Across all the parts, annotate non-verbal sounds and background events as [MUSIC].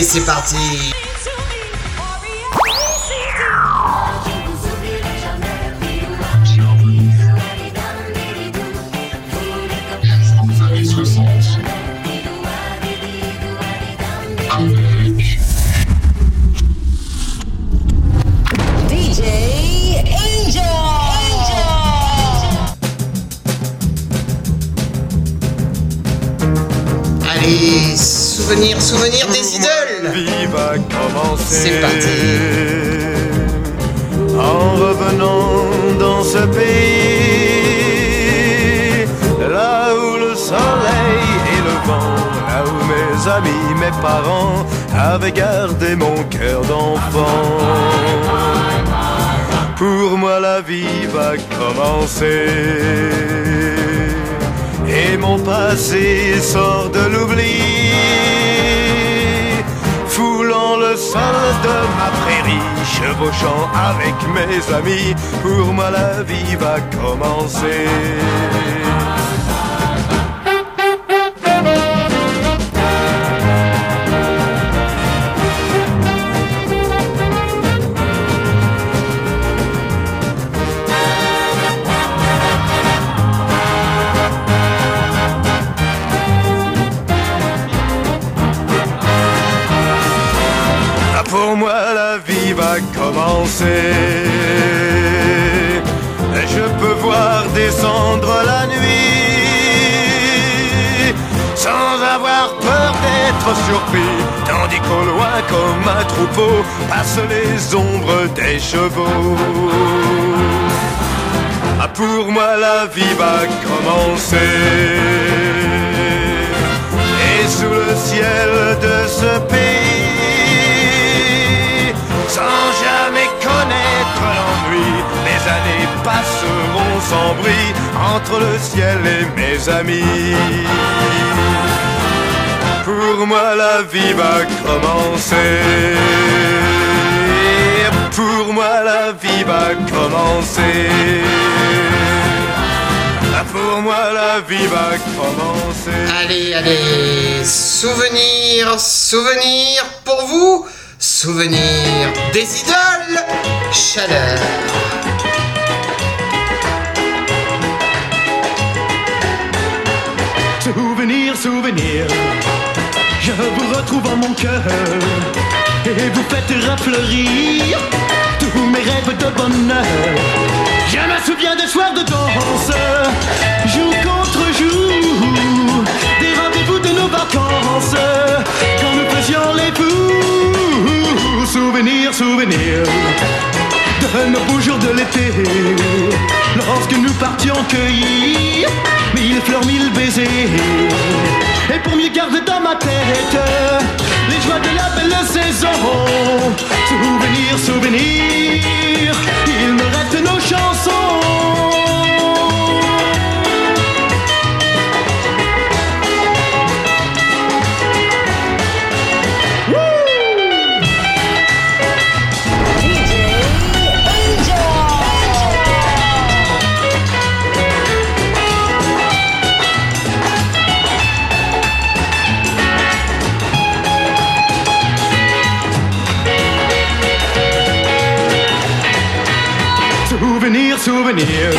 Allez, c'est parti. C'est parti. En revenant dans ce pays, là où le soleil et le vent, là où mes amis, mes parents avaient gardé mon cœur d'enfant. Pour moi la vie va commencer. Et mon passé sort de l'oubli Sol de ma prairie Chevauchant avec mes amis Pour moi la vie va commencer commencer Je peux voir descendre la nuit Sans avoir peur d'être surpris Tandis qu'au loin comme un troupeau Passent les ombres des chevaux. Ah, Pour moi la vie va commencer. Et sous le ciel de ce pays Sans années passeront sans bruit Entre le ciel et mes amis. Pour moi la vie va commencer. Pour moi la vie va commencer. Pour moi la vie va commencer. Allez, allez, souvenir, souvenir pour vous, souvenir des idoles, chaleur. Souvenir, souvenir, je vous retrouve en mon cœur et vous faites refleurir tous mes rêves de bonheur. Je me souviens des soirs de danse, jour contre jour, des rendez-vous de nos vacances quand nous faisions les fous. Souvenir, souvenir de nos beaux jours de l'été. Lorsque nous partions cueillir Mille fleurs, mille baisers. Et pour mieux garder dans ma tête Les joies de la belle saison. Souvenir, souvenir Il me reste nos chansons souvenirs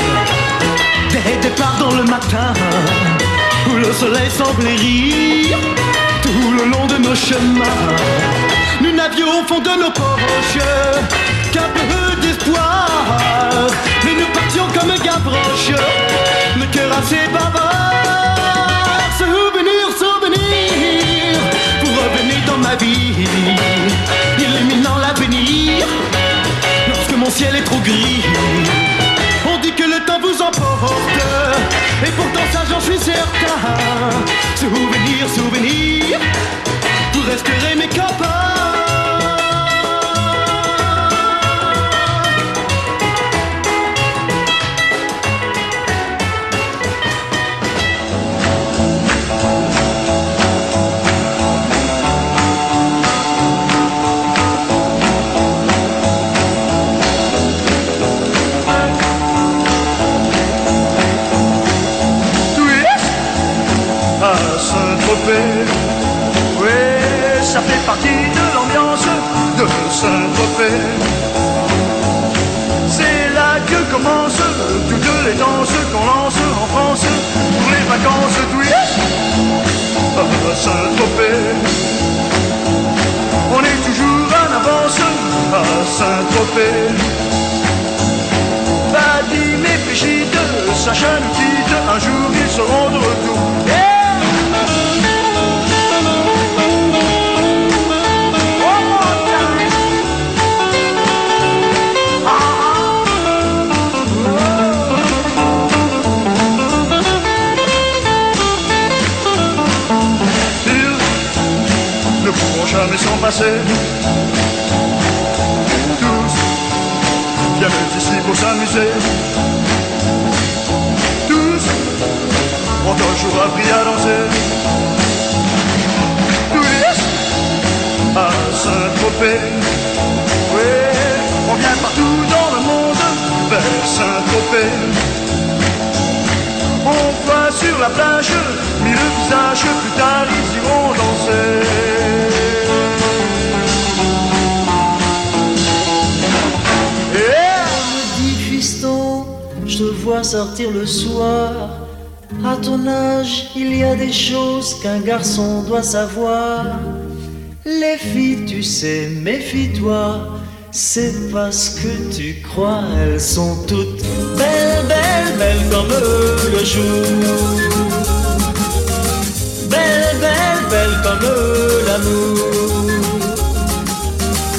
des départs dans le matin où le soleil semblait rire tout le long de nos chemins. Nous n'avions au fond de nos poches qu'un peu d'espoir, mais nous partions comme Gavroche, le cœur assez bavard. Souvenir, souvenir, pour revenir dans ma vie, ciel est trop gris. On dit que le temps vous emporte, et pourtant ça j'en suis certain. Souvenir, souvenir, vous resterez mes copains. Oui, ça fait partie de l'ambiance de Saint-Tropez. C'est là que commencent toutes les danses qu'on lance en France pour les vacances à Saint-Tropez. On est toujours en avance à Saint-Tropez. Vadim et Brigitte, Sacha nous quitte, un jour ils seront de retour. Jamais s'en passer. Tous viennent ici pour s'amuser. Tous ont un jour appris à danser. Tous à Saint-Tropez. Oui, on vient partout dans le monde vers Saint-Tropez. On voit sur la plage, mis le visage, plus tard ils iront danser. Sortir le soir. À ton âge, il y a des choses qu'un garçon doit savoir. Les filles, tu sais, méfie-toi. C'est parce que tu crois, elles sont toutes belles, belles, belles comme le jour. Belles, belles, belles comme l'amour.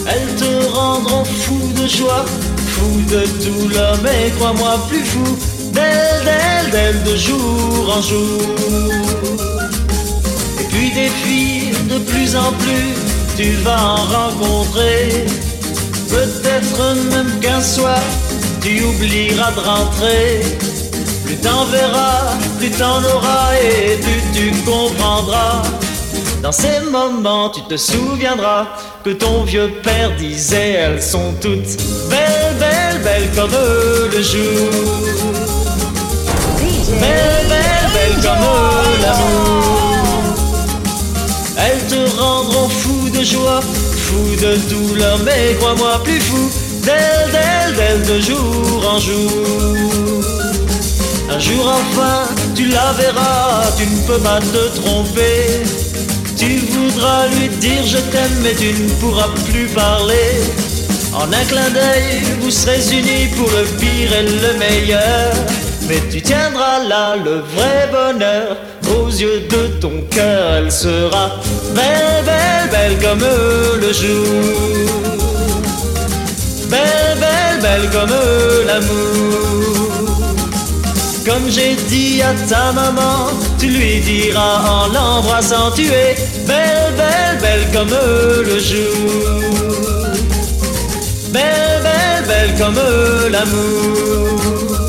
Elles te rendront fou de joie, fou de douleur, mais crois-moi plus fou d'elles, d'elles, d'elles de jour en jour. Et puis des filles de plus en plus, tu vas en rencontrer. Peut-être même qu'un soir, tu oublieras de rentrer. Plus t'en verras, plus t'en auras et plus tu comprendras. Dans ces moments, tu te souviendras que ton vieux père disait elles sont toutes belles, belles, belles comme le jour. Belles, belles, belles comme l'amour. Elles te rendront fou de joie, fou de douleur, mais crois-moi plus fou d'elles, d'elles, d'elles de jour en jour. Un jour enfin, tu la verras, tu ne peux pas te tromper. Tu voudras lui dire je t'aime, mais tu ne pourras plus parler. En un clin d'œil, vous serez unis pour le pire et le meilleur. Mais tu tiendras là le vrai bonheur. Aux yeux de ton cœur, elle sera belle, belle, belle comme le jour. Belle, belle, belle comme l'amour. Comme j'ai dit à ta maman, tu lui diras en l'embrassant, tu es belle, belle, belle comme le jour. Belle, belle, belle comme l'amour.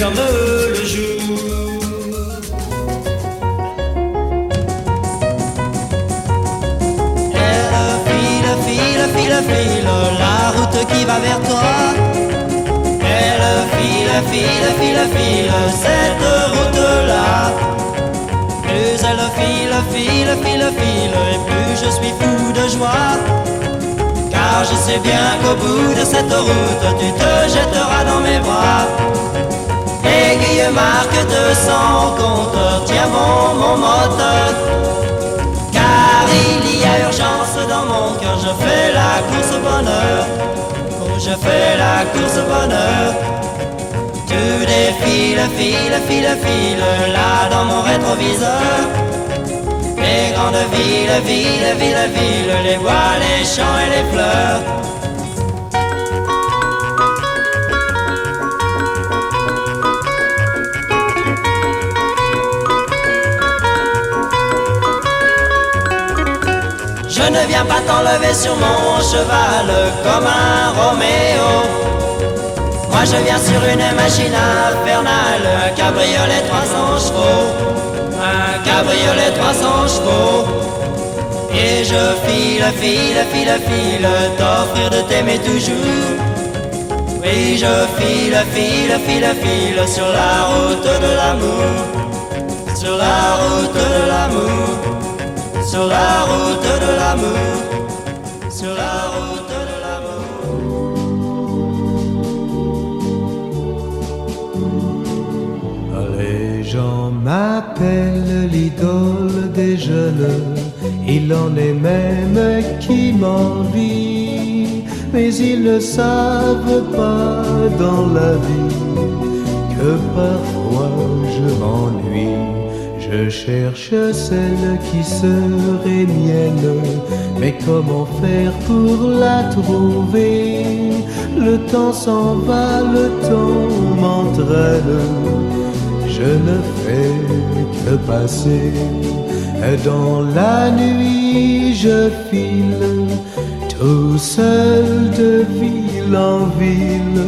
Comme le jour. Elle file, file, file, file, la route qui va vers toi. Elle file, file, file, file, cette route-là. Plus elle file, file, file, file, et plus je suis fou de joie. Car je sais bien qu'au bout de cette route, tu te jetteras dans mes bras. Aiguille marque de son compteur, tiens bon mon moteur. Car il y a urgence dans mon cœur, je fais la course au bonheur. Oh, je fais la course au bonheur. Tu défiles, file, file, file, là dans mon rétroviseur. Les grandes villes, villes, villes, villes, les bois, les champs et les fleurs. Je ne viens pas t'enlever sur mon cheval comme un Roméo. Moi je viens sur une machine infernale, un cabriolet 300 chevaux, un cabriolet 300 chevaux. Et je file, file, file, file, t'offrir de t'aimer toujours. Oui, je file, file, file, file sur la route de l'amour, sur la route de l'amour, sur la route de l'amour, sur la route de l'amour. Les gens m'appellent l'idole des jeunes, il en est même qui m'envie, mais ils ne savent pas dans la vie que parfois je m'ennuie. Je cherche celle qui serait mienne, mais comment faire pour la trouver? Le temps s'en va, le temps m'entraîne je ne fais que passer. Dans la nuit, je file tout seul de ville en ville.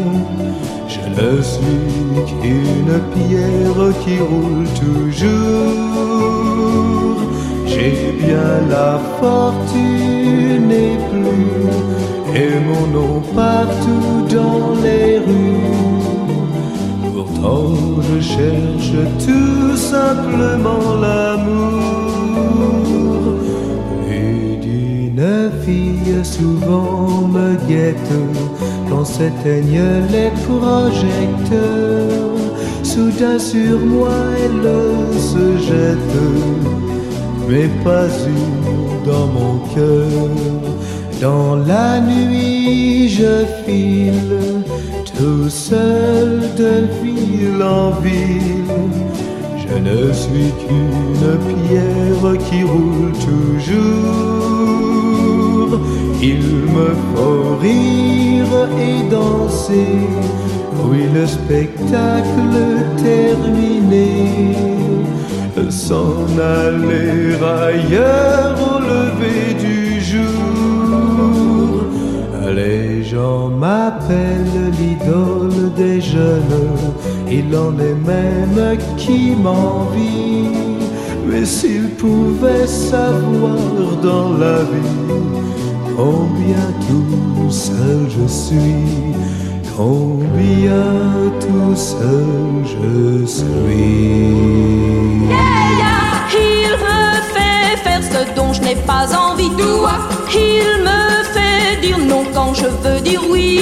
Je ne suis qu'une pierre qui roule toujours. J'ai bien la fortune et plus, et mon nom partout dans les rues. Pourtant je cherche tout simplement l'amour Et d'une fille souvent me guette s'éteignent les projecteurs Soudain sur moi elle se jette Mais pas une dans mon cœur Dans la nuit je file tout seul de ville en ville. Je ne suis qu'une pierre qui roule toujours. Il me faut rire et danser. Oui, le spectacle terminé. S'en aller ailleurs au lever du jour. Les gens m'appellent l'idole des jeunes, il en est même qui m'envie. Mais s'ils pouvaient savoir dans la vie combien tout seul je suis, combien tout seul je suis. Il me fait faire ce dont je n'ai pas envie. Il me fait dire non quand je veux dire oui.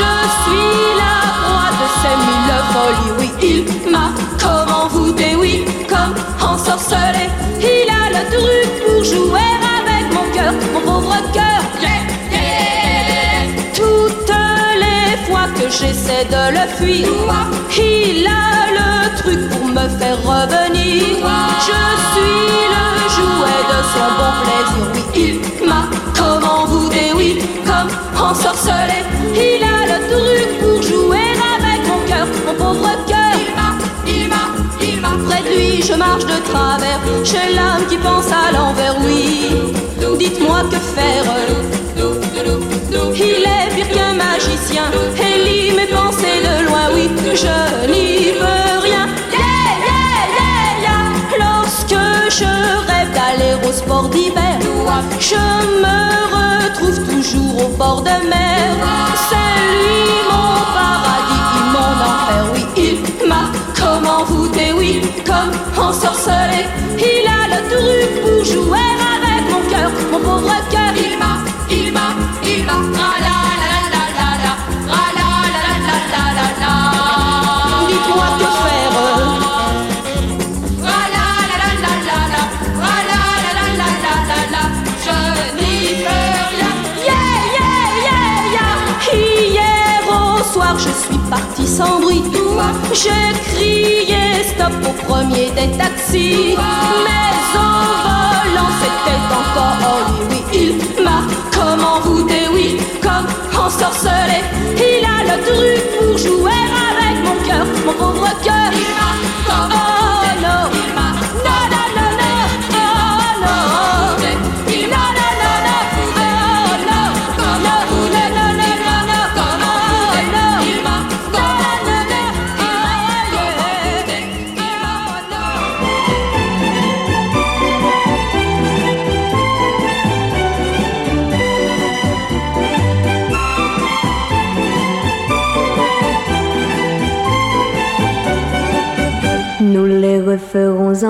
Je suis la proie de ces mille folies. Oui, il m'a comme envoûté, oui, comme ensorcelé. Il a le truc pour jouer avec mon cœur, mon pauvre cœur. J'essaie de le fuir, il a le truc pour me faire revenir. Je suis le jouet de son bon plaisir. Oui, il m'a comme envoûté, oui, comme ensorcelé. Il a le truc pour jouer avec mon cœur, mon pauvre cœur. Il m'a, il m'a, il m'a. Près de lui, je marche de travers. J'ai l'âme qui pense à l'envers, oui. Dites-moi que faire. Il est qu'un magicien et lit mes pensées de loin, oui, je n'y peux rien. Yeah, yeah, yeah, yeah. Lorsque je rêve d'aller au sport d'hiver, je me retrouve toujours au bord de mer. C'est lui mon paradis, mon enfer, oui, il m'a comme envoûté, oui, comme ensorcelé. Il a le truc pour jouer parti sans bruit. J'ai crié stop au premier des taxis. Mais en volant, c'était encore lui. Il m'a comme envoûté, oui, comme ensorcelé. Il a le truc pour jouer avec mon cœur, mon pauvre cœur. Il m'a comme oh.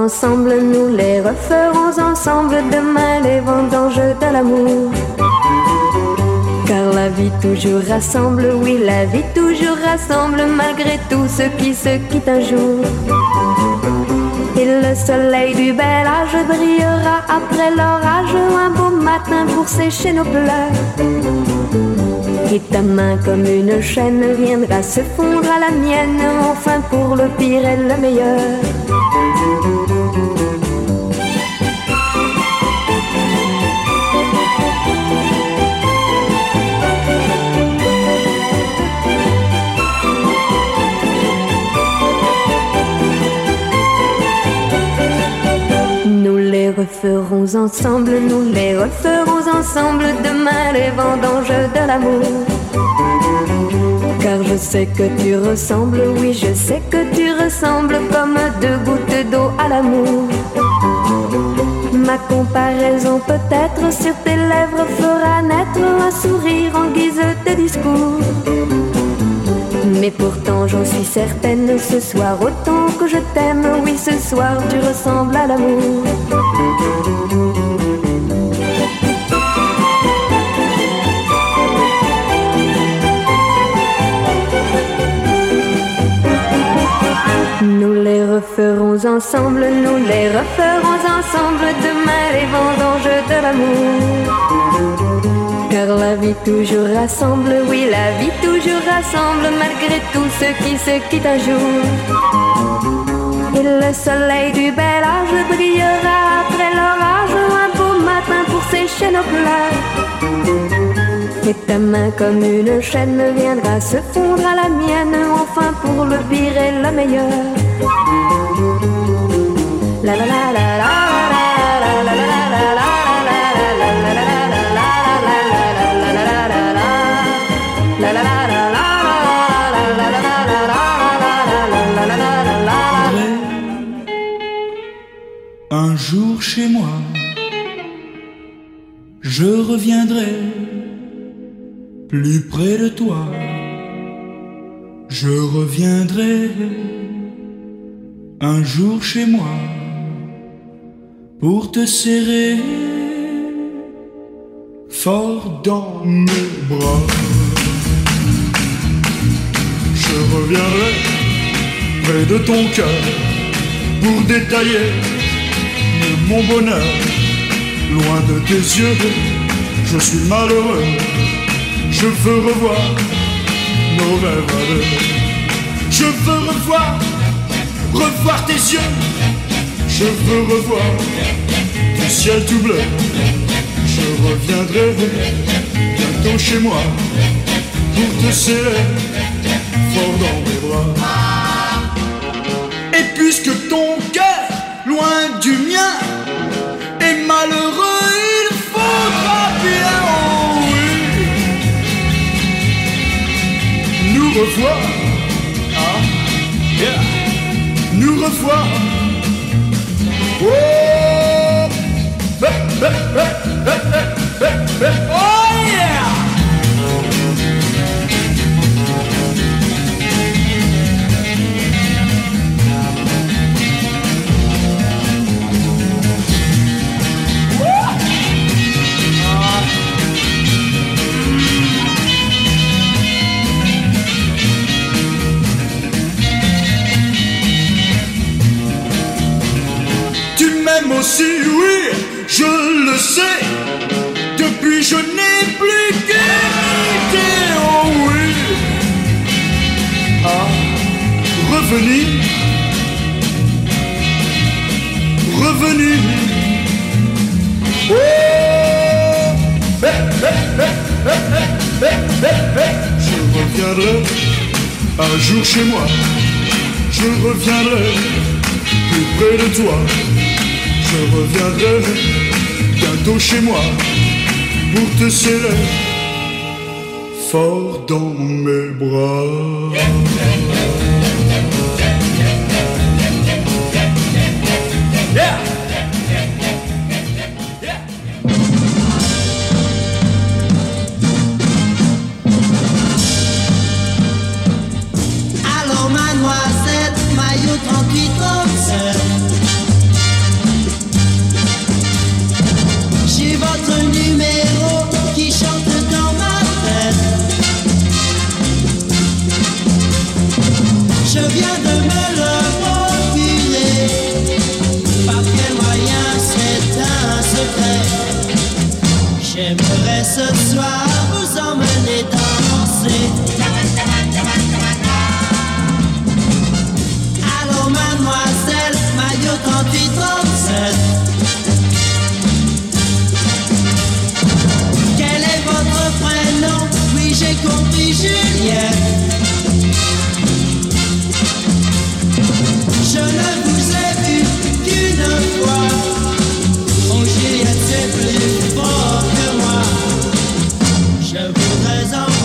Ensemble, nous les referons ensemble demain les vendanges de l'amour. Car la vie toujours rassemble, oui la vie toujours rassemble malgré tout ce qui se quitte un jour. Et le soleil du bel âge brillera après l'orage un beau matin pour sécher nos pleurs. Et ta main comme une chaîne viendra se fondre à la mienne, enfin pour le pire et le meilleur. Referons ensemble, nous les referons ensemble demain les vendanges de l'amour. Car je sais que tu ressembles, oui je sais que tu ressembles comme deux gouttes d'eau à l'amour. Ma comparaison peut-être sur tes lèvres fera naître un sourire en guise de discours. Mais pourtant j'en suis certaine, ce soir autant que je t'aime, oui ce soir tu ressembles à l'amour. Ensemble, nous les referons ensemble demain les vendanges de l'amour. Car la vie toujours rassemble, oui la vie toujours rassemble malgré tout ce qui se quitte un jour. Et le soleil du bel âge brillera après l'orage un beau matin pour sécher nos pleurs. Et ta main comme une chaîne viendra se fondre à la mienne, enfin pour le pire et le meilleur. Un jour chez moi, je reviendrai plus près de toi. Je reviendrai un jour chez moi pour te serrer fort dans mes bras. Je reviendrai près de ton cœur pour détailler mon bonheur. Loin de tes yeux, je suis malheureux. Je veux revoir nos rêves. Je veux revoir, revoir tes yeux. Je veux revoir du ciel tout bleu. Je reviendrai bientôt chez moi pour te serrer fort dans mes bras. Et puisque ton cœur, loin du mien, est malheureux, il faudra bien, oh oui, nous revoir. Ah. Nous revoir. Whoa! moi aussi, oui, je le sais. Depuis, je n'ai plus d'idée, oh oui. Ah, revenir, revenir. Oh. Je reviendrai un jour chez moi. Je reviendrai plus près de toi je reviendrai bientôt chez moi pour te serrer fort dans mes bras. ce soir vous emmener danser. Allô, mademoiselle, maillot 3837. Quel est votre prénom? Oui, j'ai compris, Juliette. Je ne vous ai vu qu'une fois. Oh, Mon c'est plus fort. on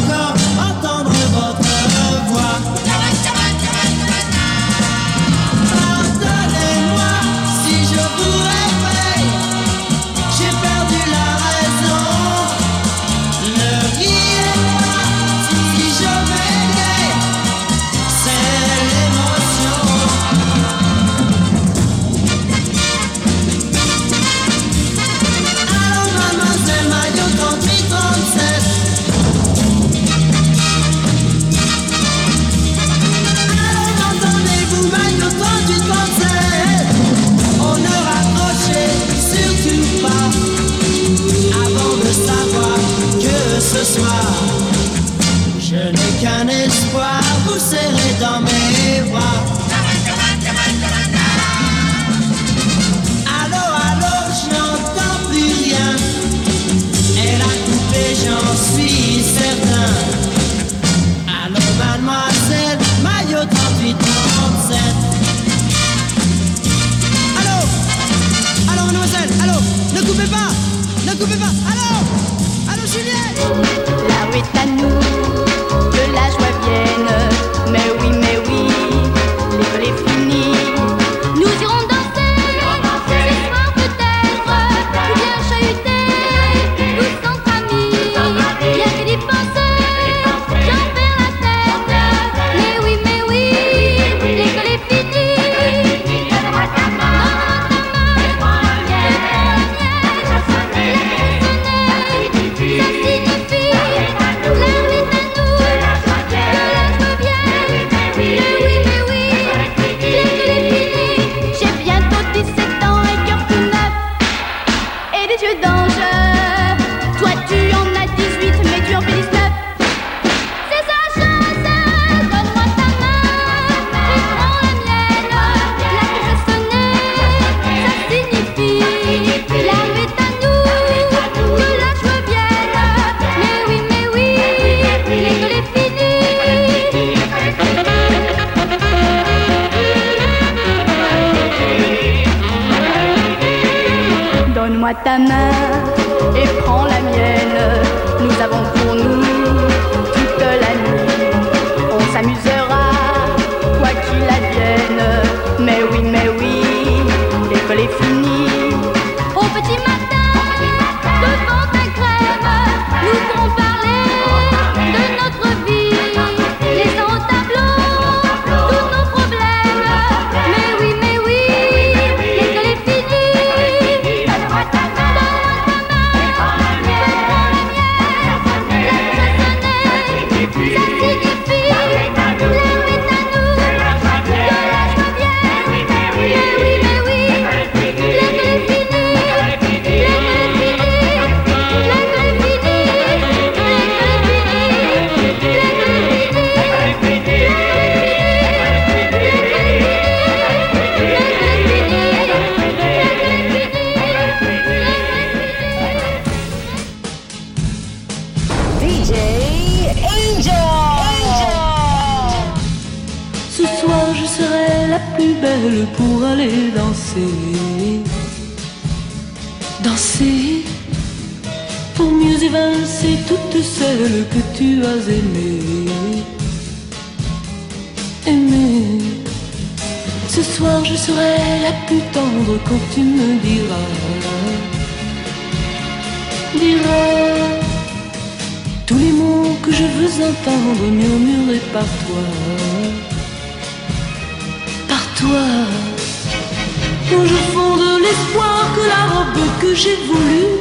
j'ai voulue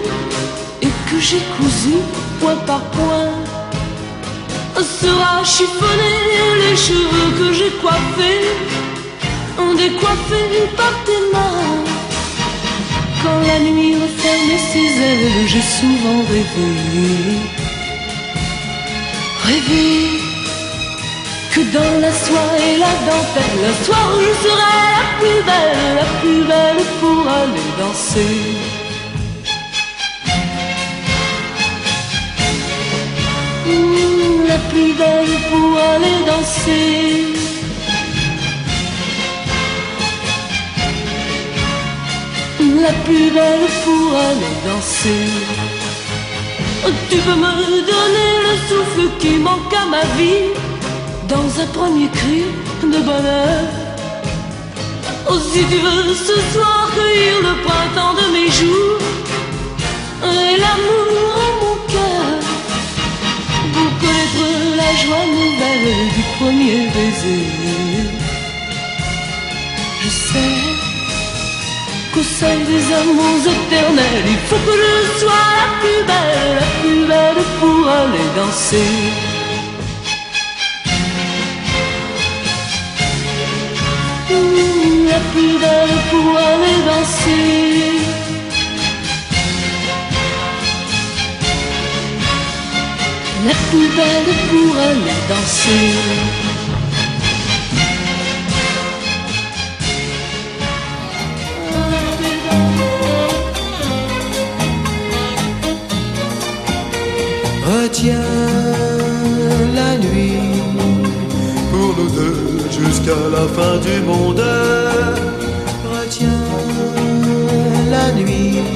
et que j'ai cousue point par point sera chiffonnée. Les cheveux que j'ai coiffés ont décoiffés par tes mains. Quand la nuit referme ses ailes, j'ai souvent rêvé rêver que dans la soie et la dentelle, le soir je serai la plus belle, la plus belle pour aller danser. Belle pour aller danser. La plus belle pour aller danser. Tu peux me donner le souffle qui manque à ma vie dans un premier cri de bonheur. Oh, si tu veux ce soir cueillir le printemps de mes jours et l'amour connaître la joie nouvelle du premier baiser. Je sais qu'au sein des amours éternels, il faut que je sois la plus belle, la plus belle pour aller danser. La plus belle pour aller danser. La plus belle pour aller danser. Retiens la nuit pour nous deux jusqu'à la fin du monde. Retiens la nuit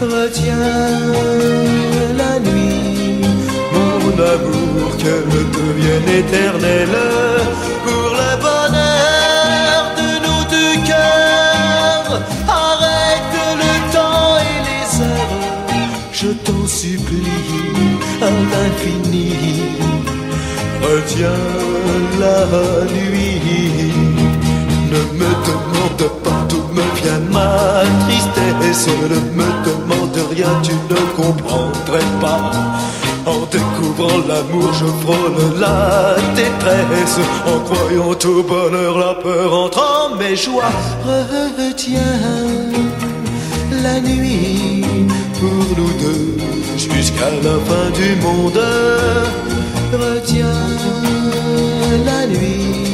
Retiens la nuit, mon amour, qu'elle devienne éternelle pour le bonheur de nos deux cœurs. Arrête le temps et les heures je t'en supplie à l'infini. Retiens la nuit. Ne me demande pas d'où me vient ma tristesse. Ne me demande rien, tu ne comprendrais pas. En découvrant l'amour, je frôle la détresse. En croyant au bonheur, la peur entre en mes joies. Retiens la nuit pour nous deux jusqu'à la fin du monde. Retiens la nuit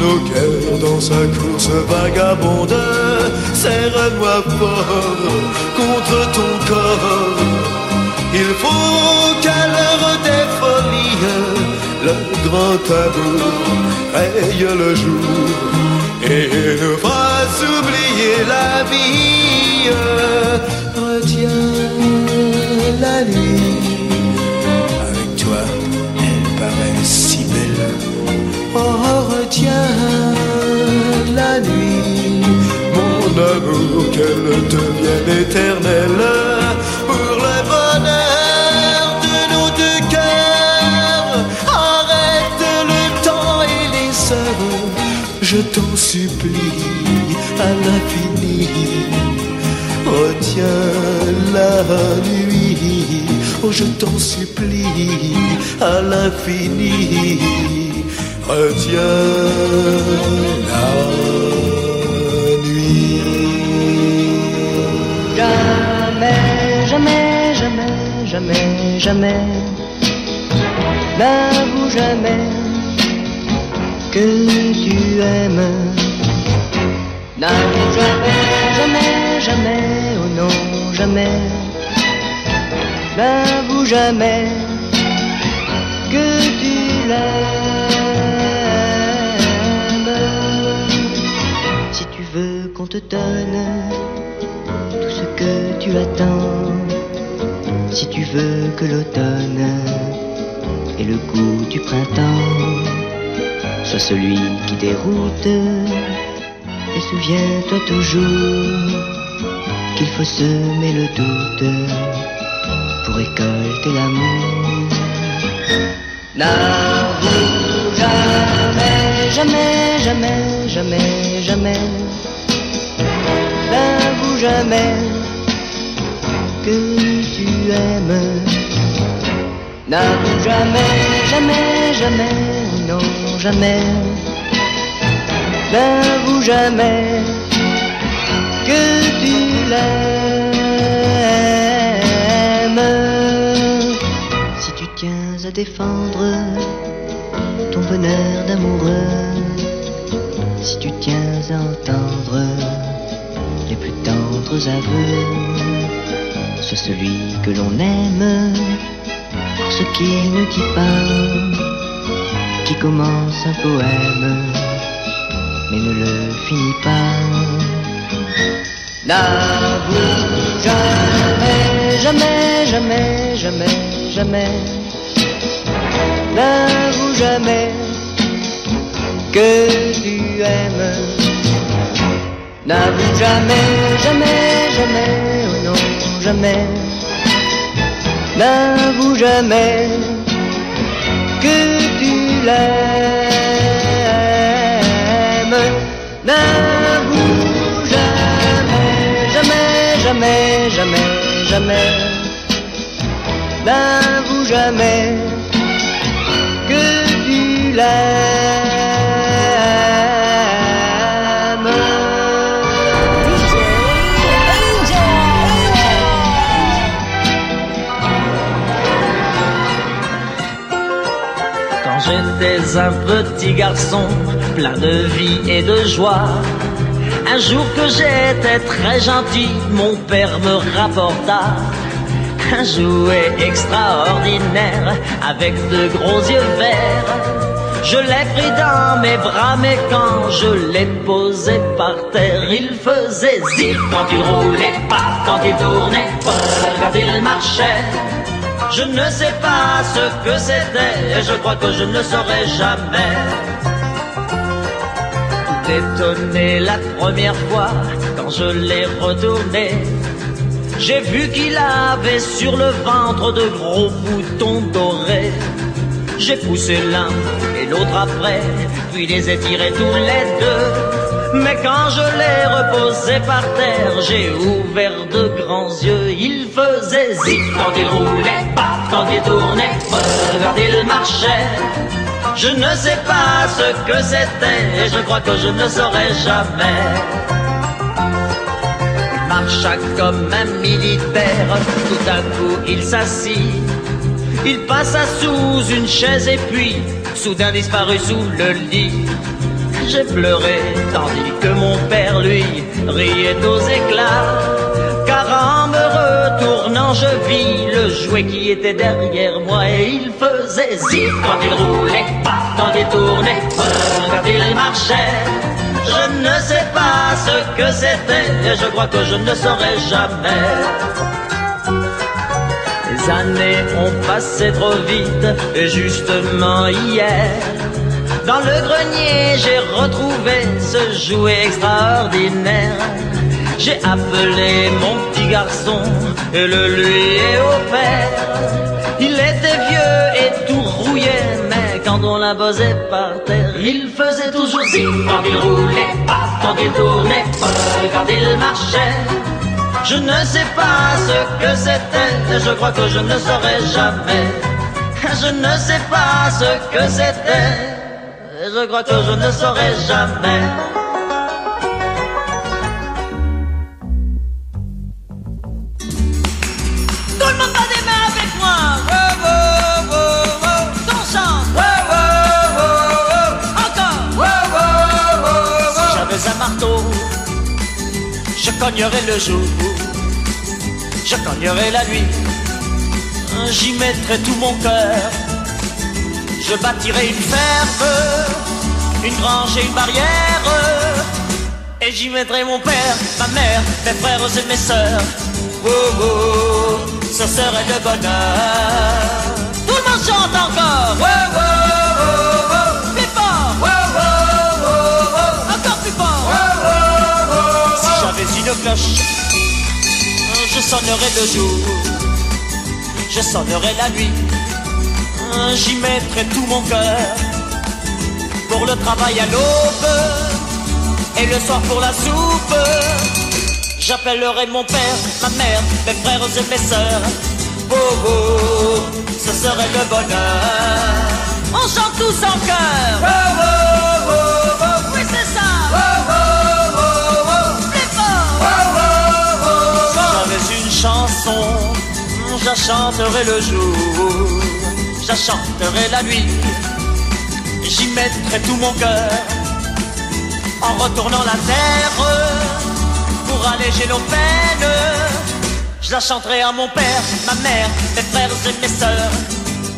nos cœurs dans sa course vagabonde. Serre-moi fort contre ton corps. Il faut qu'à l'heure des folies, le grand amour raye le jour et nous fasse oublier la vie. Retiens la nuit. Oh, retiens la nuit. Mon amour, qu'elle devienne éternelle. Pour le bonheur de nos deux cœurs. Arrête le temps et les heures. Je t'en supplie à l'infini. Retiens la nuit, oh je t'en supplie à l'infini retiens la nuit. Jamais, jamais, jamais, jamais, jamais, n'avoue jamais que tu aimes. N'avoue jamais, jamais, jamais, oh non, jamais, n'avoue jamais donne tout ce que tu attends, si tu veux que l'automne et le goût du printemps soit celui qui déroute, et souviens-toi toujours qu'il faut semer le doute pour récolter l'amour. N'avoue jamais, jamais, jamais, jamais, jamais. Jamais que tu aimes. N'avoue jamais, jamais, jamais, non, jamais. N'avoue jamais que tu l'aimes. Si tu tiens à défendre ton bonheur d'amoureux, si tu tiens à entendre les plus tendres aveux, sois celui que l'on aime pour ce qu'il ne dit pas, qui commence un poème mais ne le finit pas. N'avoue jamais, jamais, jamais, jamais, jamais. N'avoue jamais que tu aimes. N'avoue jamais, jamais, jamais, oh non, jamais. N'avoue jamais que tu l'aimes. N'avoue jamais, jamais, jamais, jamais, jamais. N'avoue jamais que tu l'aimes. J'étais un petit garçon, plein de vie et de joie, un jour que j'étais très gentil, mon père me rapporta un jouet extraordinaire avec de gros yeux verts. Je l'ai pris dans mes bras, mais quand je l'ai posé par terre, il faisait zip quand il roulait, pas quand il tournait, pas quand il marchait. Je ne sais pas ce que c'était, et je crois que je ne le saurai jamais. Tout étonné la première fois, quand je l'ai retourné, j'ai vu qu'il avait sur le ventre de gros boutons dorés. J'ai poussé l'un et l'autre après, puis les ai tirés tous les deux. Mais quand je l'ai reposé par terre, j'ai ouvert de grands yeux. Il faisait zip quand il roulait, pas quand il tournait, quand il marchait. Je ne sais pas ce que c'était, et je crois que je ne saurai jamais marcha comme un militaire. Tout à coup, il s'assit. Il passa sous une chaise et puis, soudain disparut sous le lit. J'ai pleuré tandis que mon père, lui, riait aux éclats. Car en me retournant, je vis le jouet qui était derrière moi et il faisait zip quand il roulait, pas quand il tournait, quand il marchait. Je ne sais pas ce que c'était et je crois que je ne saurai jamais. Les années ont passé trop vite et justement hier, dans le grenier j'ai retrouvé ce jouet extraordinaire. J'ai appelé mon petit garçon et le lui ai offert. Il était vieux et tout rouillé, mais quand on posé par terre, il faisait toujours zip quand il roulait, pas quand il tournait, pas quand il marchait. Je ne sais pas ce que c'était, je crois que je ne saurai jamais. [LAUGHS] Je ne sais pas ce que c'était, mais ce grotto, je ne saurais jamais. Tout le monde bat des mains avec moi. Ton sang. Encore. J'avais un marteau, je cognerais le jour. Je cognerais la nuit. J'y mettrais tout mon cœur je bâtirai une ferme, une grange et une barrière. Et j'y mettrai mon père, ma mère, mes frères et mes sœurs. Oh ce serait le bonheur. Tout le monde chante encore. Oh oh plus fort. Encore plus fort. Si j'avais une cloche, je sonnerais le jour, je sonnerais la nuit. J'y mettrai tout mon cœur pour le travail à l'aube et le soir pour la soupe. J'appellerai mon père, ma mère, mes frères et mes sœurs. Oh oh, ce serait le bonheur. On chante tous en cœur. Oh oh oh oh, oui c'est ça. Plus fort. Si j'avais une chanson, je chanterai le jour, je la chanterai la nuit. J'y mettrai tout mon cœur en retournant la terre pour alléger nos peines. Je à mon père, ma mère, mes frères et mes sœurs.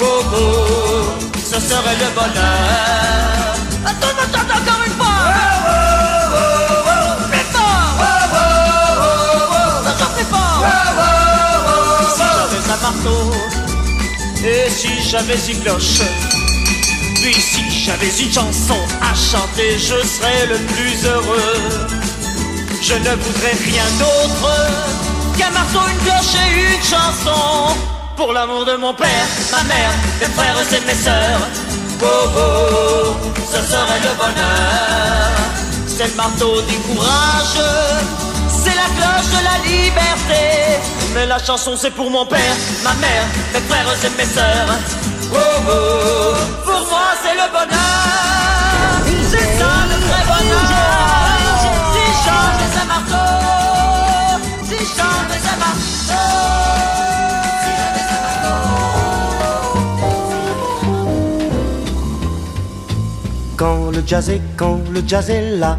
Oh oh, ce serait le bonheur. Monde chante encore une fois. Plus fort. Encore plus fort. Si j'avais un marteau et si j'avais une cloche. Puis si j'avais une chanson à chanter, je serais le plus heureux. Je ne voudrais rien d'autre qu'un marteau, une cloche et une chanson. Pour l'amour de mon père, ma mère, mes frères et mes sœurs. Oh oh, ce serait le bonheur. C'est le marteau du courage, la cloche de la liberté. Mais la chanson c'est pour mon père, ma mère, mes frères et mes sœurs. Oh oh, pour moi c'est le bonheur. C'est ça le vrai bonheur. Si j'avais un marteau, si j'avais un marteau. Quand le jazz est, quand le jazz est là,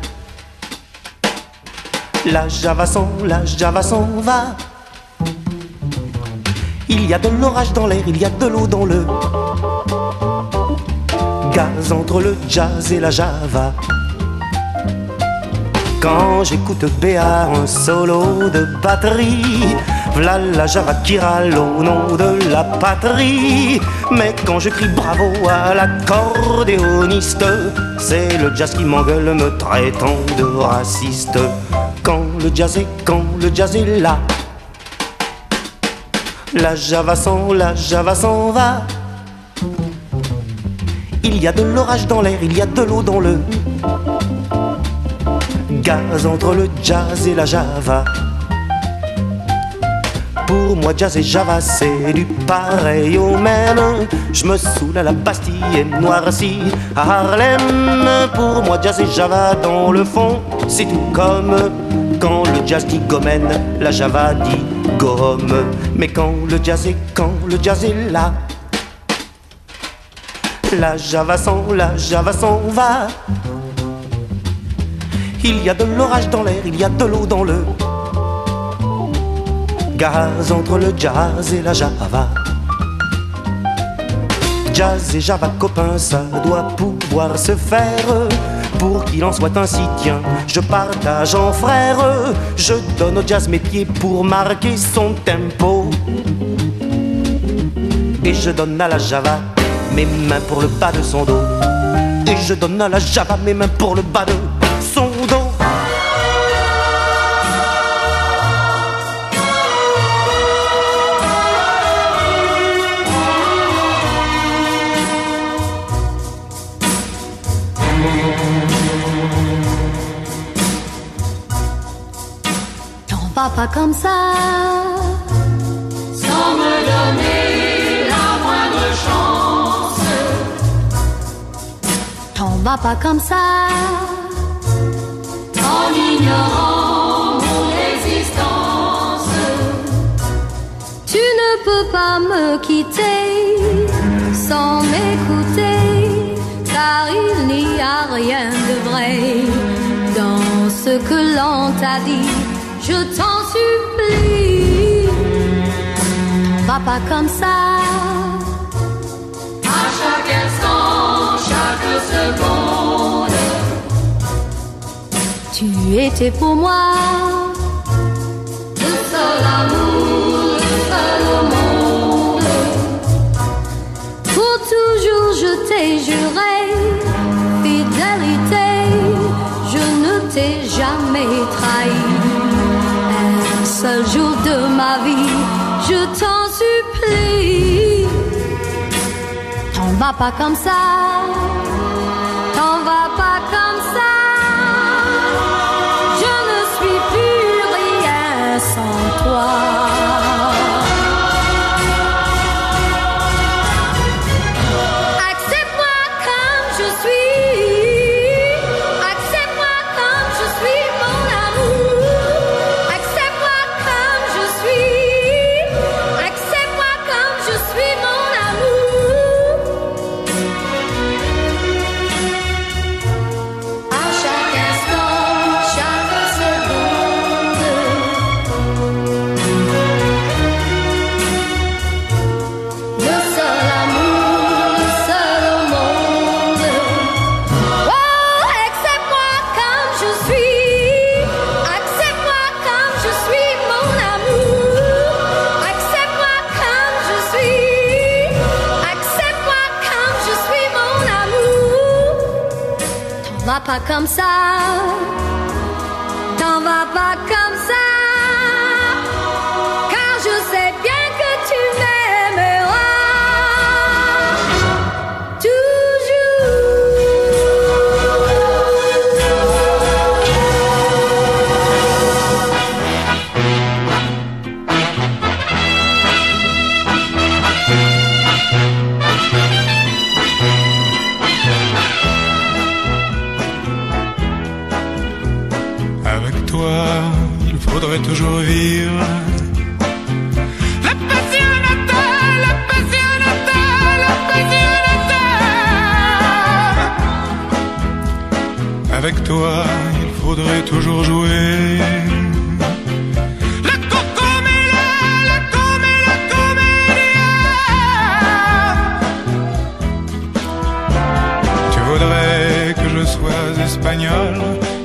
La java s'en, la java s'en va. Il y a de l'orage dans l'air, il y a de l'eau dans le gaz entre le jazz et la java. Quand j'écoute Béa un solo de batterie, v'là la java qui râle au nom de la patrie. Mais quand je crie bravo à l'accordéoniste, c'est le jazz qui m'engueule me traitant de raciste. Quand le jazz est, quand le jazz est là, la java s'en, la java s'en va. Il y a de l'orage dans l'air, il y a de l'eau dans le gaz entre le jazz et la java. Pour moi, jazz et java, c'est du pareil au même. Je me saoule à la Bastille et noirci à Harlem. Pour moi, jazz et java, dans le fond, c'est tout comme quand le jazz dit gomène, la java dit gomme. Mais quand le jazz est, quand le jazz est là, la java s'en, la java s'en va. Il y a de l'orage dans l'air, il y a de l'eau dans le gaz entre le jazz et la java. Jazz et java copains, ça doit pouvoir se faire. Pour qu'il en soit ainsi, tiens, je partage en frère. Je donne au jazz mes pieds pour marquer son tempo. Et je donne à la java mes mains pour le bas de son dos. Et je donne à la java mes mains pour le bas de pas comme ça. Sans me donner la moindre chance. T'en vas pas comme ça. En ignorant mon existence. Tu ne peux pas me quitter sans m'écouter. Car il n'y a rien de vrai dans ce que l'on t'a dit je t'en supplie, va pas comme ça. À chaque instant, chaque seconde. Tu étais pour moi Le seul amour, le seul au monde. Pour toujours je t'ai juré seul jour de ma vie, je t'en supplie. T'en vas pas comme ça, t'en vas pas comme ça. Je ne suis plus rien sans toi. T'en vas pas comme ça. Il faudrait toujours jouer. La cocoméla, la coméla, comédia. Tu voudrais que je sois espagnol,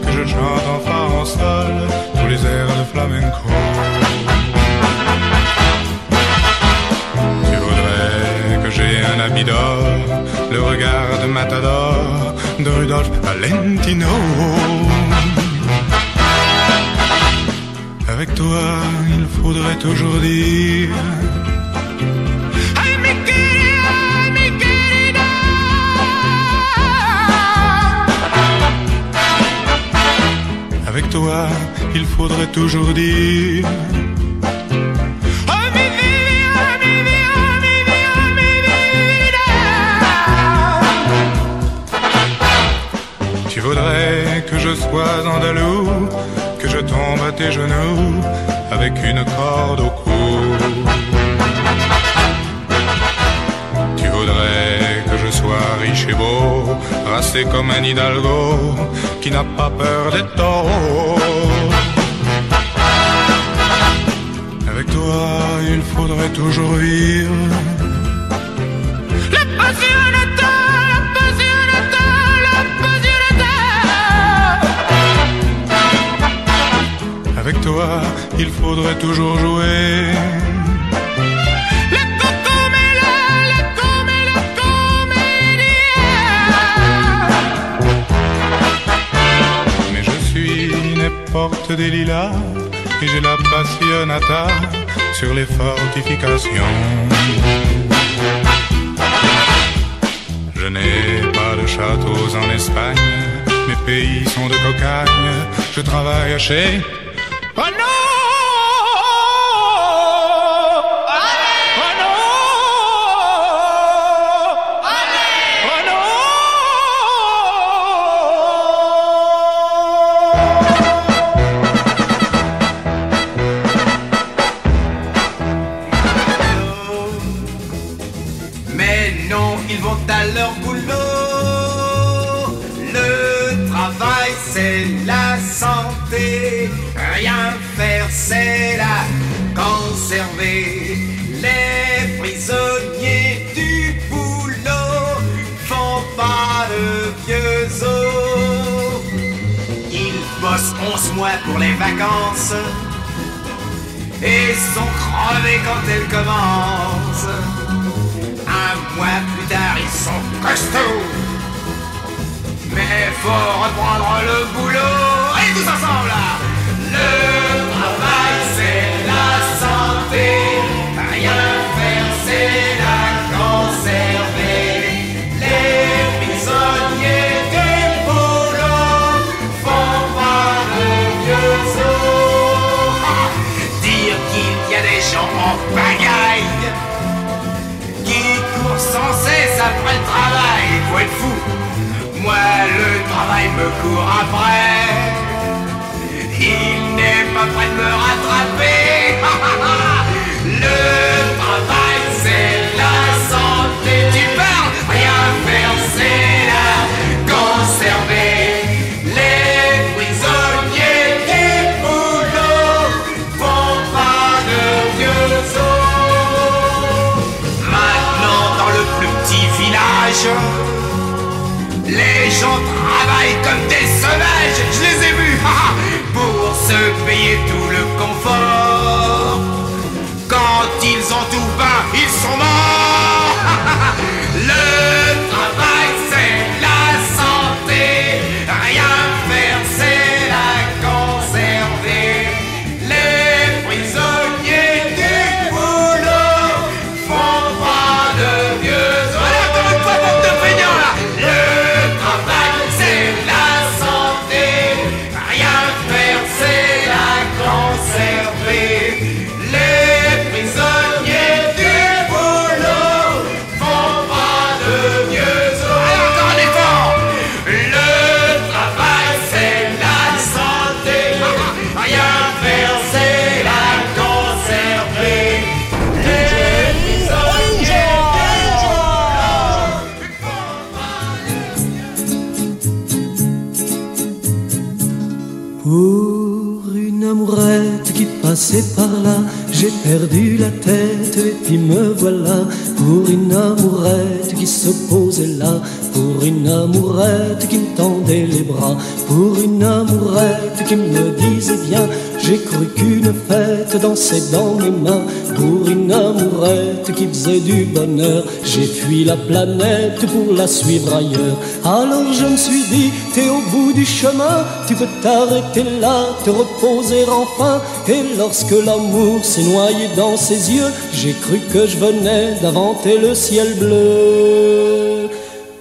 que je chante en farandole tous les airs de flamenco. Tu voudrais que j'ai un habit d'or, le regard de Matador, de Rudolph Valentino. Toi, il faudrait toujours dire. Avec toi, il faudrait toujours dire. Tu voudrais que je sois andalou, tes genoux avec une corde au cou. Tu voudrais que je sois riche et beau, racé comme un hidalgo qui n'a pas peur des taureaux. Avec toi, il faudrait toujours vivre. Avec toi, il faudrait toujours jouer. Mais je suis porte des lilas et j'ai la passionata sur les fortifications. Je n'ai pas de châteaux en Espagne, mes pays sont de cocagne, je travaille chez... sont crevés quand elles commencent. Un mois plus tard, ils sont costauds. Mais faut reprendre le boulot. Et tous ensemble en pagaille qui courent sans cesse après le travail. Faut être fou. Moi, le travail me court après. Il n'est pas prêt de me rattraper. Me voilà. Pour une amourette qui se posait là, pour une amourette qui me tendait les bras, pour une amourette qui me disait bien, j'ai cru qu'une fête dansait dans mes mains. Pour une amourette qui faisait du bonheur, j'ai fui la planète pour la suivre ailleurs. Alors je me suis dit, t'es au bout du chemin, tu peux t'arrêter là, te reposer enfin. Et lorsque l'amour s'est noyé dans ses yeux, j'ai cru que je venais d'inventer le ciel bleu.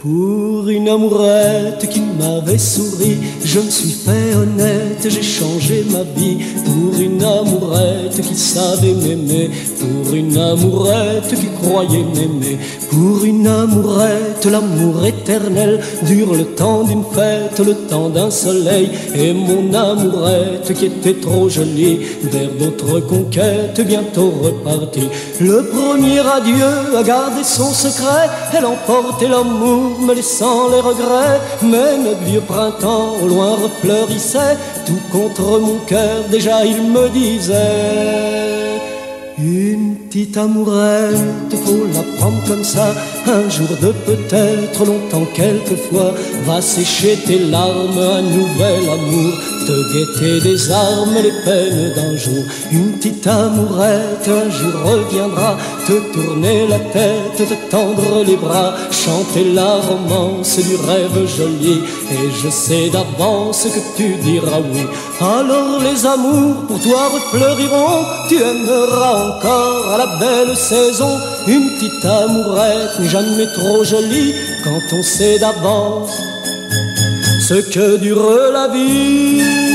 Pour une amourette qui m'avait souri, je me suis fait honnête, j'ai changé ma vie. Pour une amourette qui savait m'aimer, pour une amourette qui croyait m'aimer, pour une amourette, l'amour éternel dure le temps d'une fête, le temps d'un soleil. Et mon amourette qui était trop jolie, vers d'autres conquêtes, bientôt repartie. Le premier adieu a gardé son secret, elle emportait l'amour, me laissant les regrets. Mais notre vieux printemps au loin refleurissait, tout contre mon cœur, déjà il me disait. Une petite amourette, faut la prendre comme ça. Un jour de peut-être, longtemps quelquefois, va sécher tes larmes, un nouvel amour. Te guetter des armes, les peines d'un jour. Une petite amourette, un jour reviendra, te tourner la tête, te tendre les bras, chanter la romance du rêve joli. Et je sais d'avance que tu diras oui. Alors les amours pour toi refleuriront, tu aimeras encore à la belle saison. Une petite amourette n'est jamais trop jolie quand on sait d'avance ce que dure la vie.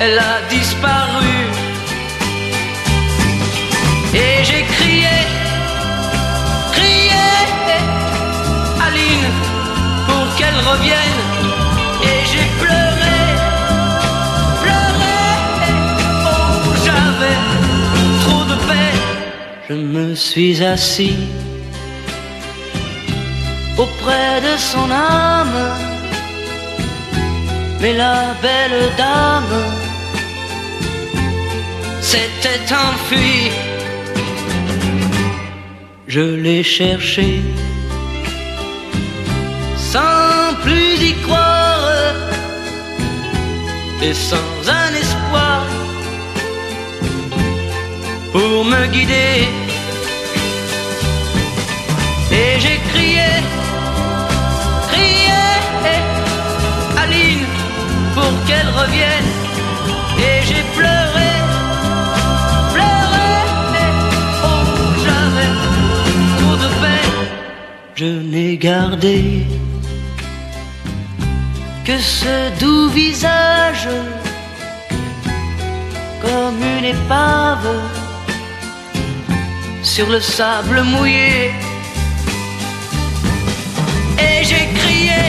elle a disparu. Et j'ai crié, crié, Aline, pour qu'elle revienne. Et j'ai pleuré, pleuré, oh j'avais trop de peine. Je me suis assis auprès de son âme. Mais la belle dame s'était enfuie. Je l'ai cherché sans plus y croire et sans un espoir pour me guider. Et j'ai crié, crié, Aline, pour qu'elle revienne. Et j'ai pleuré, Je n'ai gardé que ce doux visage comme une épave sur le sable mouillé. Et j'ai crié,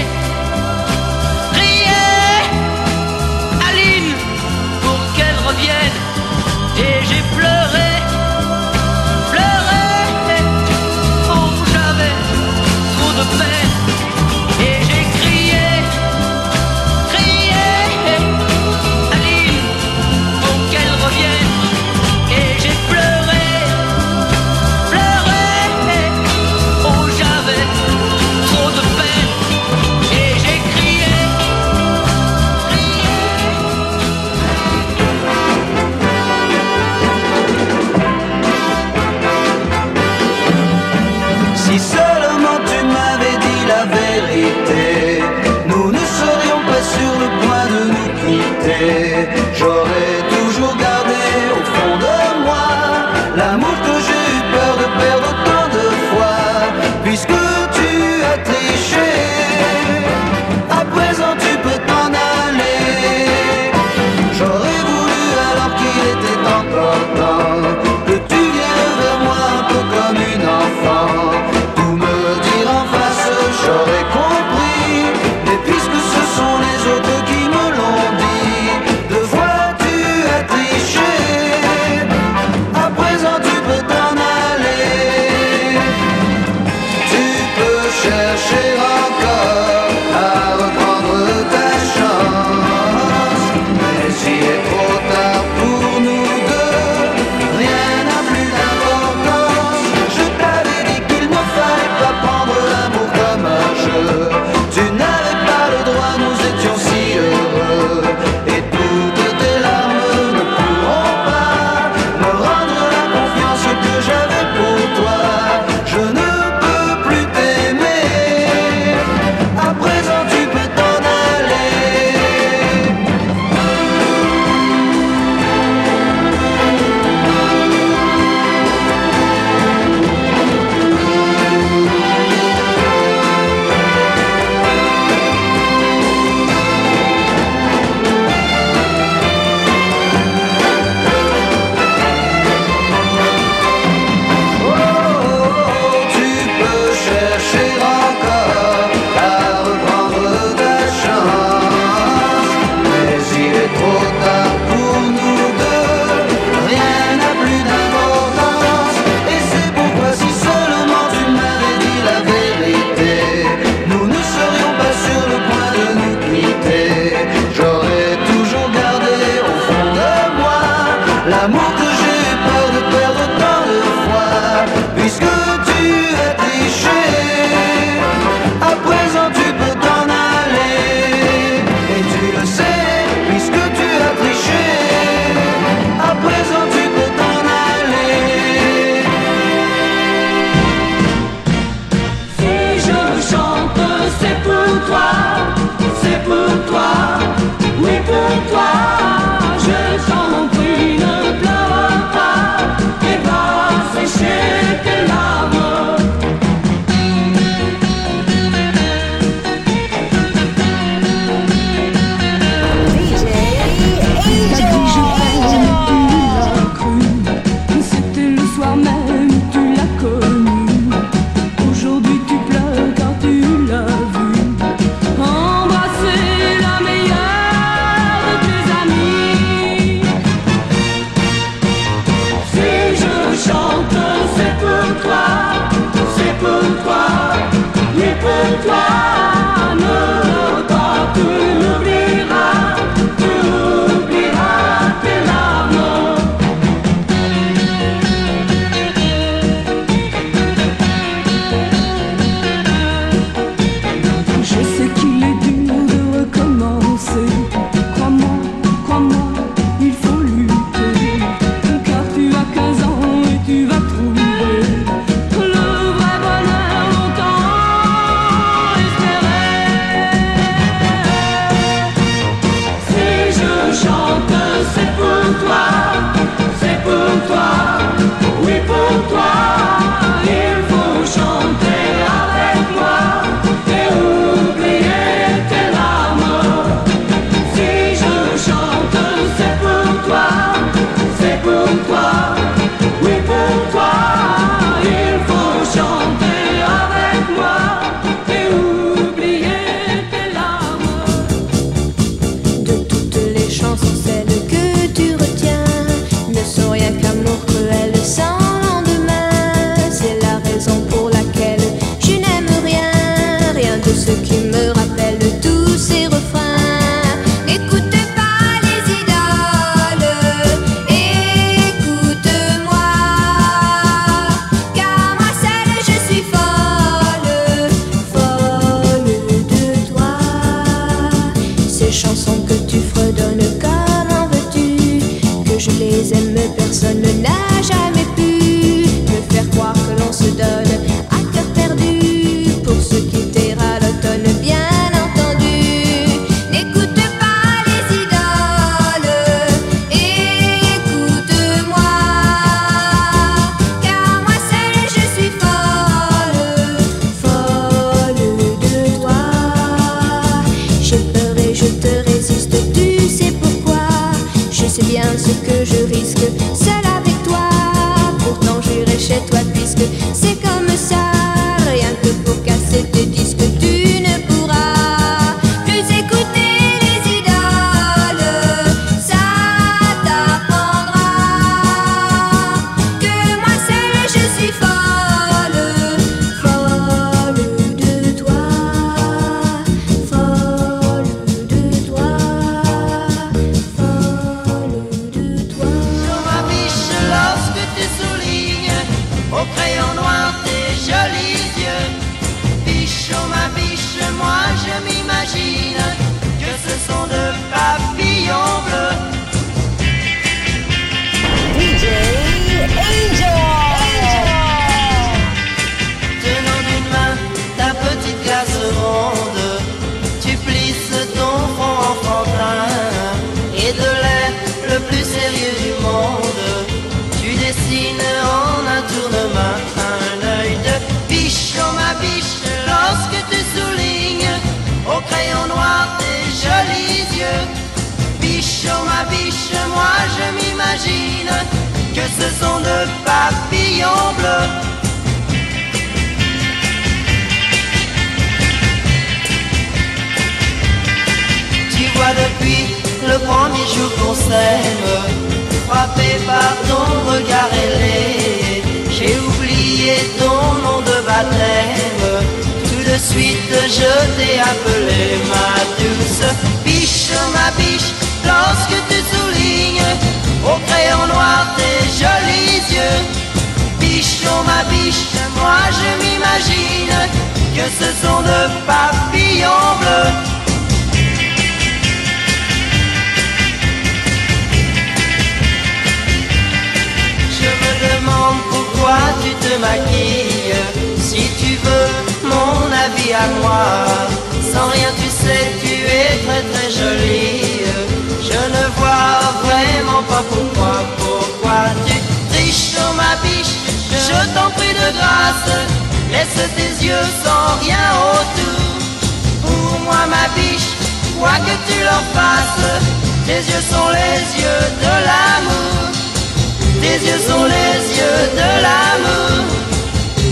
de l'amour,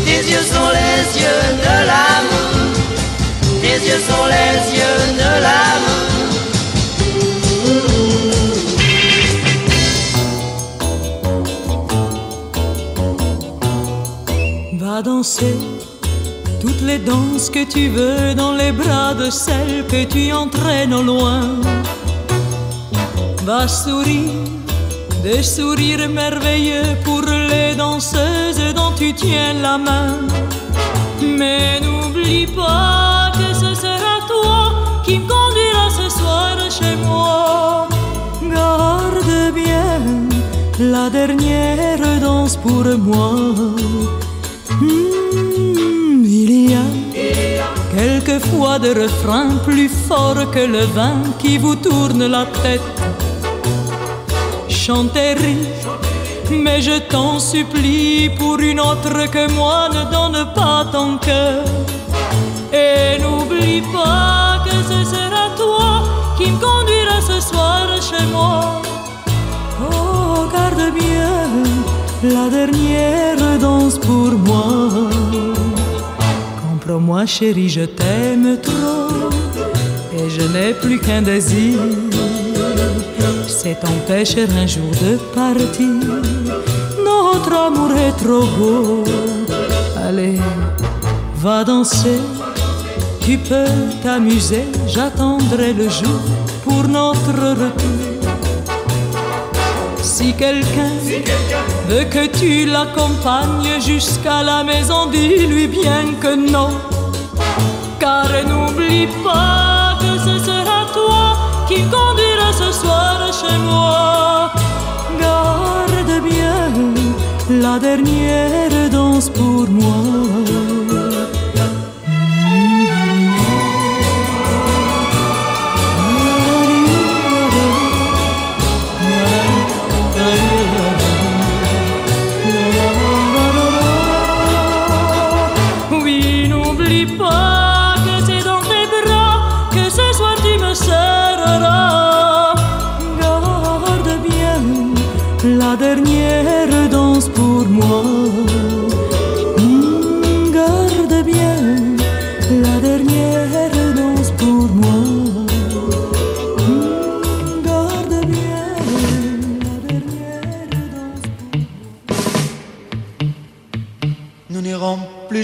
tes yeux sont les yeux de l'amour, tes yeux sont les yeux de l'amour. Va danser toutes les danses que tu veux dans les bras de celle que tu entraînes au loin. Va sourire des sourires merveilleux pour les danseuses dont tu tiens la main. Mais n'oublie pas que ce sera toi qui me conduira ce soir chez moi. Garde bien la dernière danse pour moi. Hmm, il y a quelquefois des refrains plus forts que le vin qui vous tourne la tête mais je t'en supplie, pour une autre que moi, ne donne pas ton cœur. Et n'oublie pas que ce sera toi qui me conduira ce soir chez moi. Oh, garde bien la dernière danse pour moi. Comprends-moi, chérie, je t'aime trop. Et je n'ai plus qu'un désir c'est empêcher un jour de partir. Notre amour est trop beau. Allez, va danser, tu peux t'amuser, j'attendrai le jour pour notre retour. Si quelqu'un veut que tu l'accompagnes jusqu'à la maison, dis-lui bien que non, car n'oublie pas. Garde bien la dernière danse pour moi.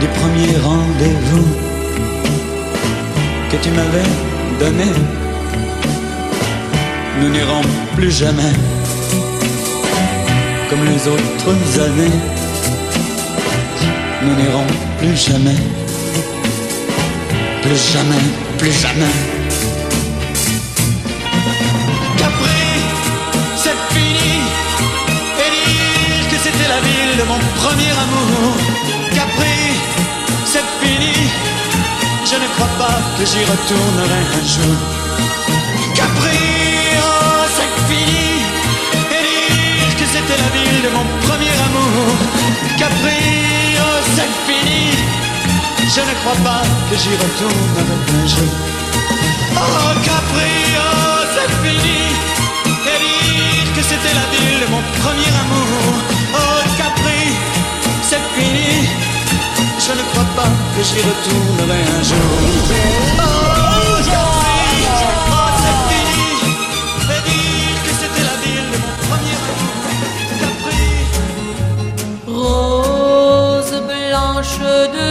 du premier rendez-vous que tu m'avais donné. Nous n'irons plus jamais comme les autres années. Nous n'irons plus jamais, plus jamais, plus jamais. Capri, c'est fini. Et que c'était la ville de mon premier amour. Je ne crois pas que j'y retournerai un jour. Capri, oh, c'est fini. Et dire que c'était la ville de mon premier amour. Capri, oh, c'est fini. Je ne crois pas que j'y retournerai un jour. Oh, Capri, oh, c'est fini. Et dire que c'était la ville de mon premier amour. Oh, Capri, c'est fini. Je ne crois pas que j'y retournerai un jour. Capri, oh, c'est fini. Que c'était la ville premier. Rose blanche de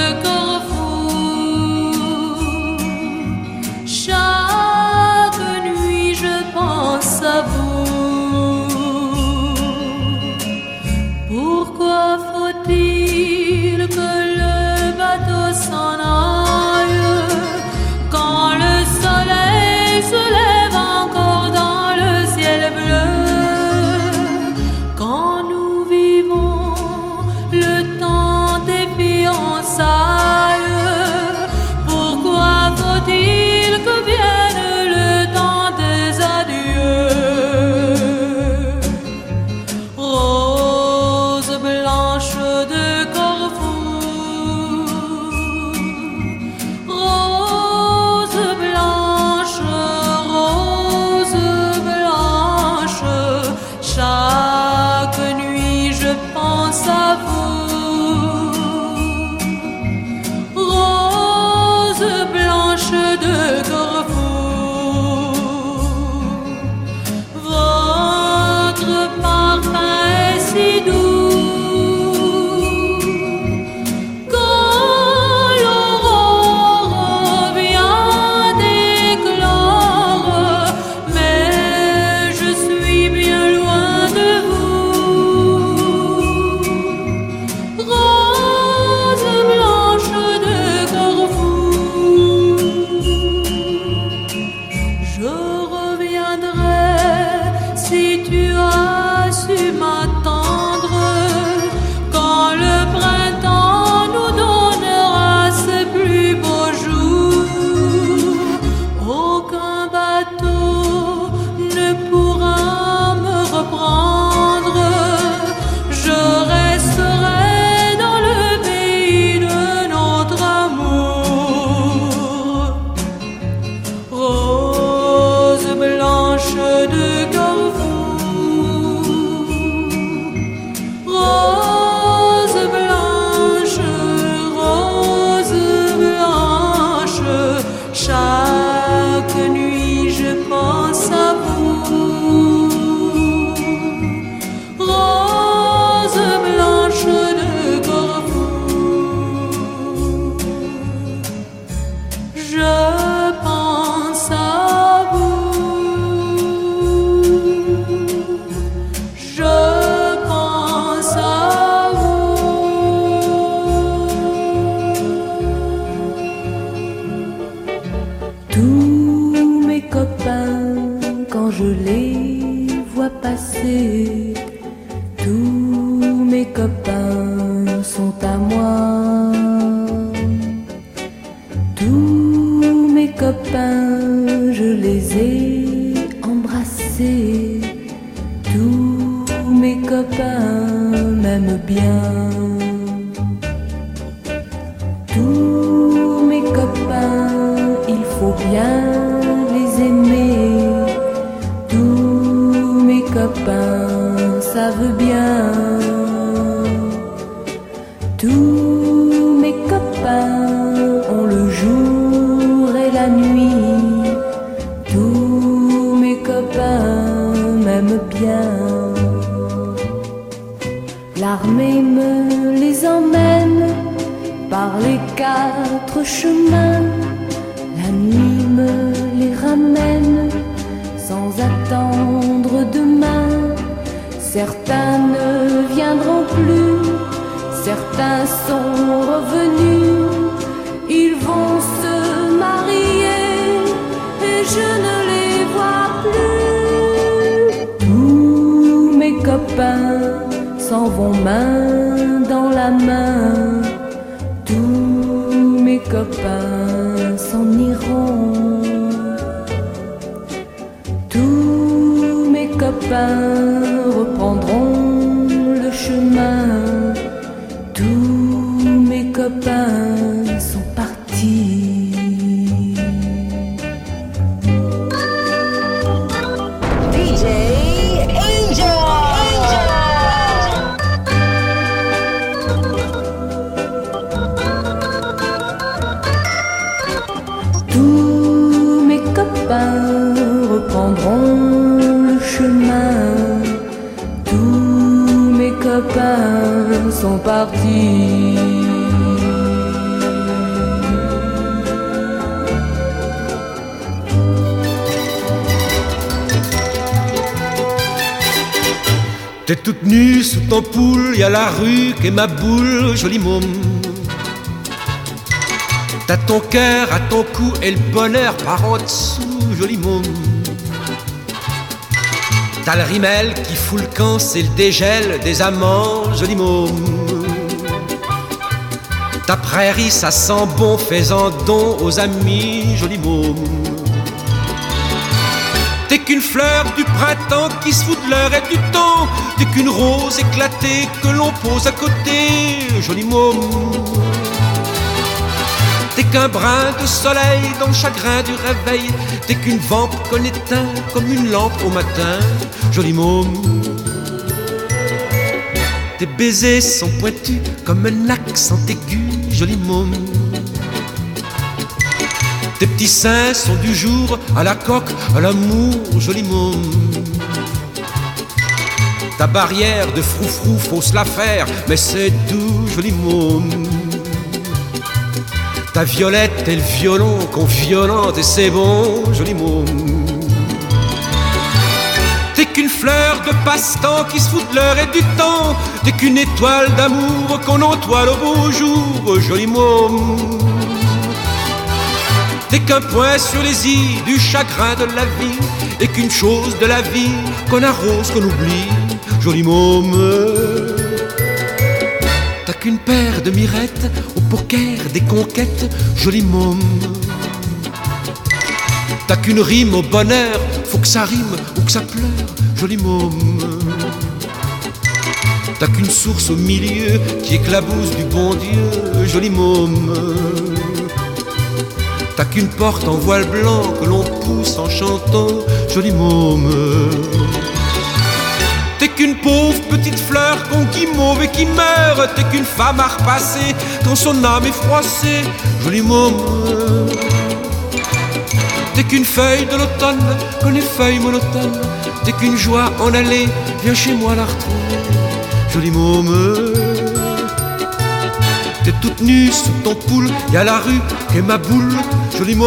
T'es toute nue sous ton poule, y a la rue qu'est ma boule, joli môme. T'as ton cœur à ton cou et le bonheur par en dessous, joli môme. T'as le rimel qui fout le camp, c'est le dégel des amants, joli môme. Ta prairie, ça sent bon, fais-en don aux amis, joli môme. Qu'une fleur du printemps qui se fout de l'heure et du temps. T'es qu'une rose éclatée que l'on pose à côté, joli môme. T'es qu'un brin de soleil dans le chagrin du réveil. T'es qu'une vampe qu'on éteint comme une lampe au matin, joli môme. Tes baisers sont pointus comme un accent aigu, joli môme. Tes petits seins sont du jour à la coque, à l'amour, joli môme. Ta barrière de froufrou, faut se la faire, mais c'est doux, joli môme. Ta violette et le violon qu'on violente et c'est bon, joli môme. T'es qu'une fleur de passe-temps qui se fout de l'heure et du temps. T'es qu'une étoile d'amour qu'on entoile au beau jour, joli môme. T'es qu'un point sur les îles du chagrin de la vie Et qu'une chose de la vie qu'on arrose, qu'on oublie. Joli môme. T'as qu'une paire de mirettes au poker des conquêtes Joli môme. T'as qu'une rime au bonheur Faut que ça rime ou que ça pleure Joli môme. T'as qu'une source au milieu qui éclabousse du bon Dieu Joli môme T'as qu'une porte en voile blanc que l'on pousse en chantant, joli môme. T'es qu'une pauvre petite fleur qu'on guimauve et qui meurt. T'es qu'une femme à repasser quand son âme est froissée, joli môme. T'es qu'une feuille de l'automne, comme les feuilles monotones. T'es qu'une joie en allée, viens chez moi la retrouver, joli môme. Nue sous ton poule, y a la rue et ma boule, joli mot.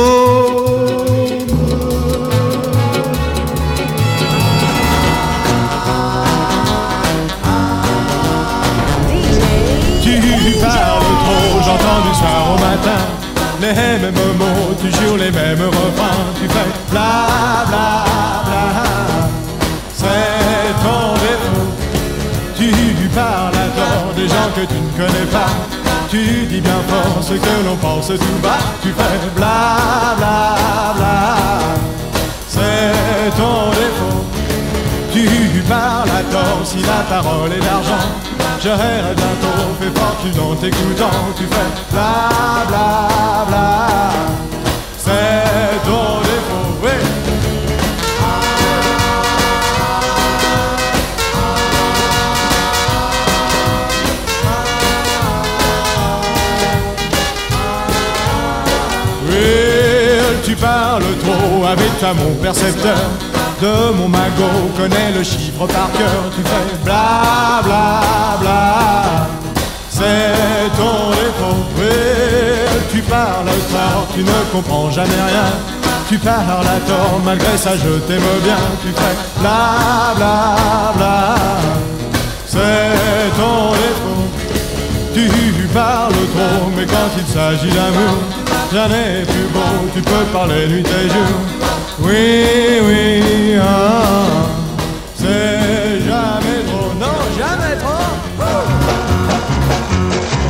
Tu parles trop, j'entends du soir au matin. Les mêmes mots, toujours les mêmes refrains. Tu fais bla bla bla. C'est ton défaut. Tu parles à tort des gens que tu ne connais pas Tu dis bien fort ce que l'on pense tout bas Tu fais bla bla bla. C'est ton défaut. Tu parles à tort si la parole est d'argent. J'aurais bientôt fait fortune en t'écoutant Tu fais bla bla bla tu parles trop avec ta mon percepteur de mon magot connaît le chiffre par cœur. Tu fais bla bla bla. C'est ton défaut. Tu parles tort, tu ne comprends jamais rien. Tu parles à tort, malgré ça je t'aime bien. Tu fais bla bla bla. C'est ton défaut. Tu parles trop, mais quand il s'agit d'amour, n'est plus beau. Tu peux parler nuit et jour. Oui, oui, ah, c'est jamais trop, non, jamais trop. Il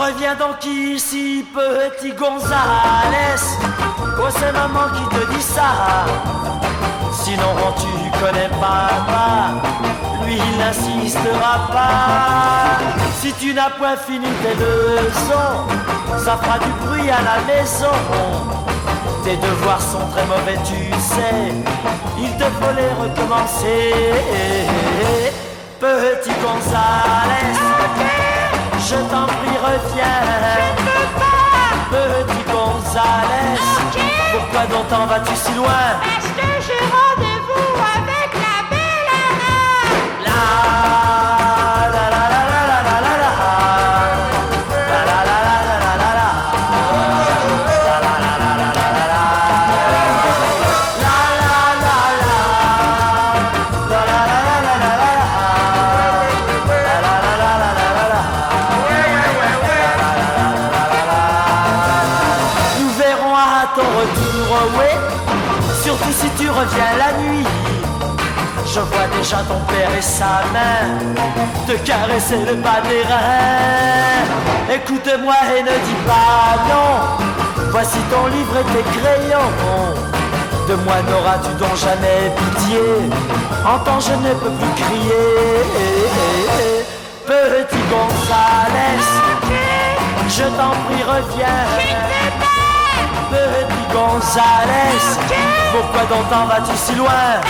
Reviens donc ici, petit González Oh, c'est maman qui te dit ça? Sinon, tu connais papa. Lui, il n'insistera pas. Si tu n'as point fini tes leçons Ça fera du bruit à la maison. Tes devoirs sont très mauvais, tu sais. Il te faut les recommencer. Petit González, je t'en prie, reviens. Petit González, pourquoi donc t'en vas-tu si loin? Déjà ton père et sa main te caresser le bas des reins. Écoute-moi et ne dis pas non. Voici ton livre et tes crayons. De moi n'auras-tu donc jamais pitié? Entends, je ne peux plus crier. Petit González, je t'en prie, reviens. Petit González, pourquoi donc t'en vas-tu si loin?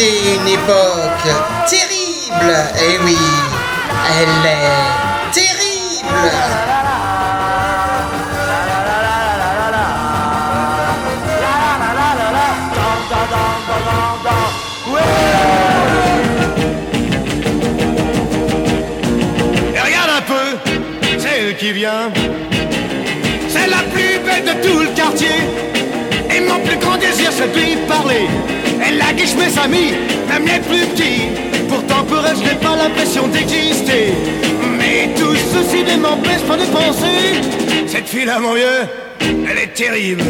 C'était une époque terrible. Et oui, elle est terrible. Et regarde un peu, c'est qui vient. C'est la plus belle de tout le quartier. Et mon plus grand désir, sait lui parler. Elle a guiche mes amis, même les plus petits. Pourtant pour elle, je n'ai pas l'impression d'exister. Mais tout ceci ne m'empêche pas de penser. Cette fille-là, mon vieux, elle est terrible.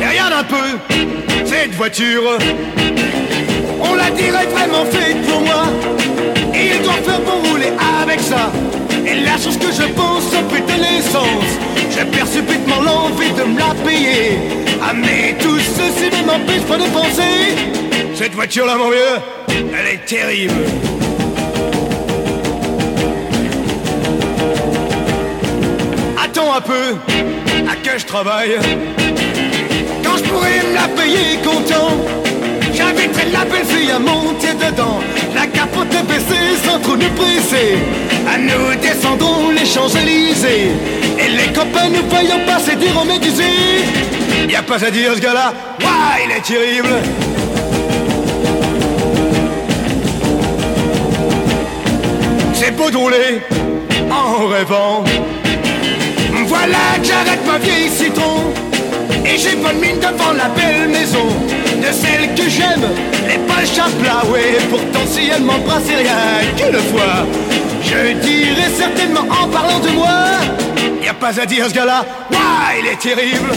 Et regarde un peu, cette voiture. On la dirait vraiment faite pour moi. Et il doit faire pour rouler avec ça. Et la chose que je pense, putain l'essence. J'ai perds subitement l'envie de me la payer. Ah mais tout ceci ne m'empêche pas de penser. Cette voiture-là, mon vieux, elle est terrible. Attends un peu, à que je travaille? Quand je pourrais me la payer content, la belle fille à monter dedans. La capote est baissée sans trop nous presser. À nous descendrons les Champs-Élysées. Et les copains nous voyant passer diront médusés. Y a pas à dire ce gars-là, Ouah, il est terrible. C'est beau de en rêvant. Voilà que j'arrête ma vieille citron. Et j'ai bonne mine devant la belle maison De celle que j'aime, les pas chapla Ouais, pourtant si elle m'embrasse c'est rien qu'une fois. Je dirais certainement en parlant de moi Y a pas à dire ce gars-là, Ouah, il est terrible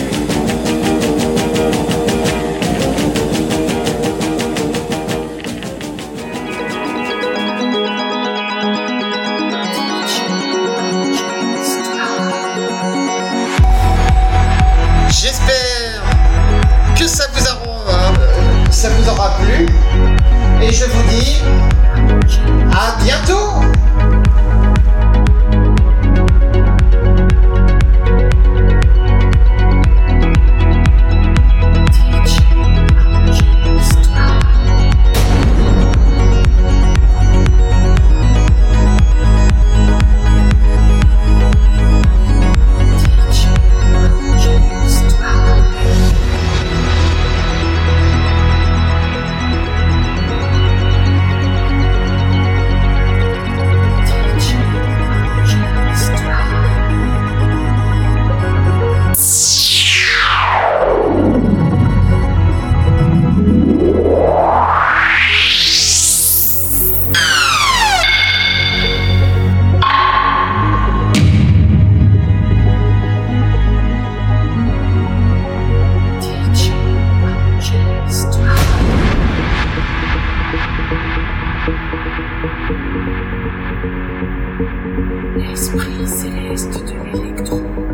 l'esprit céleste de l'électron.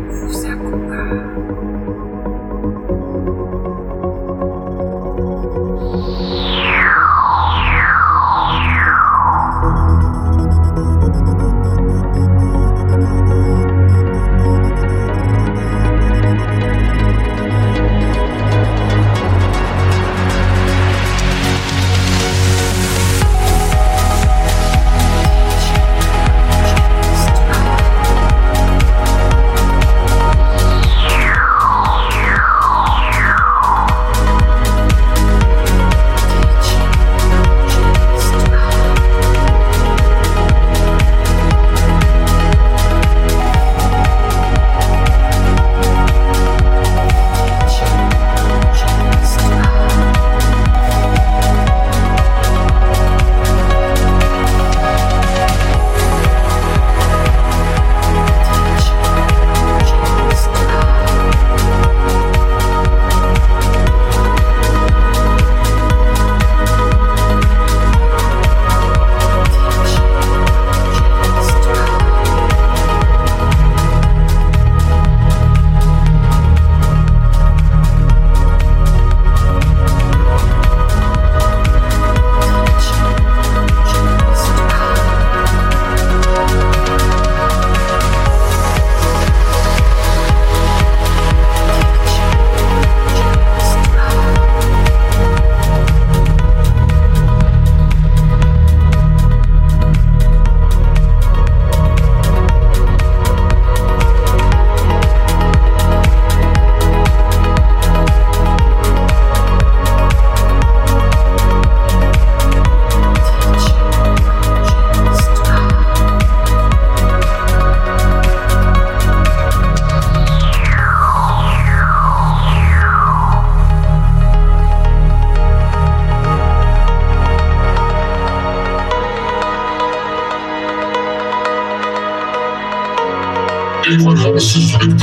Et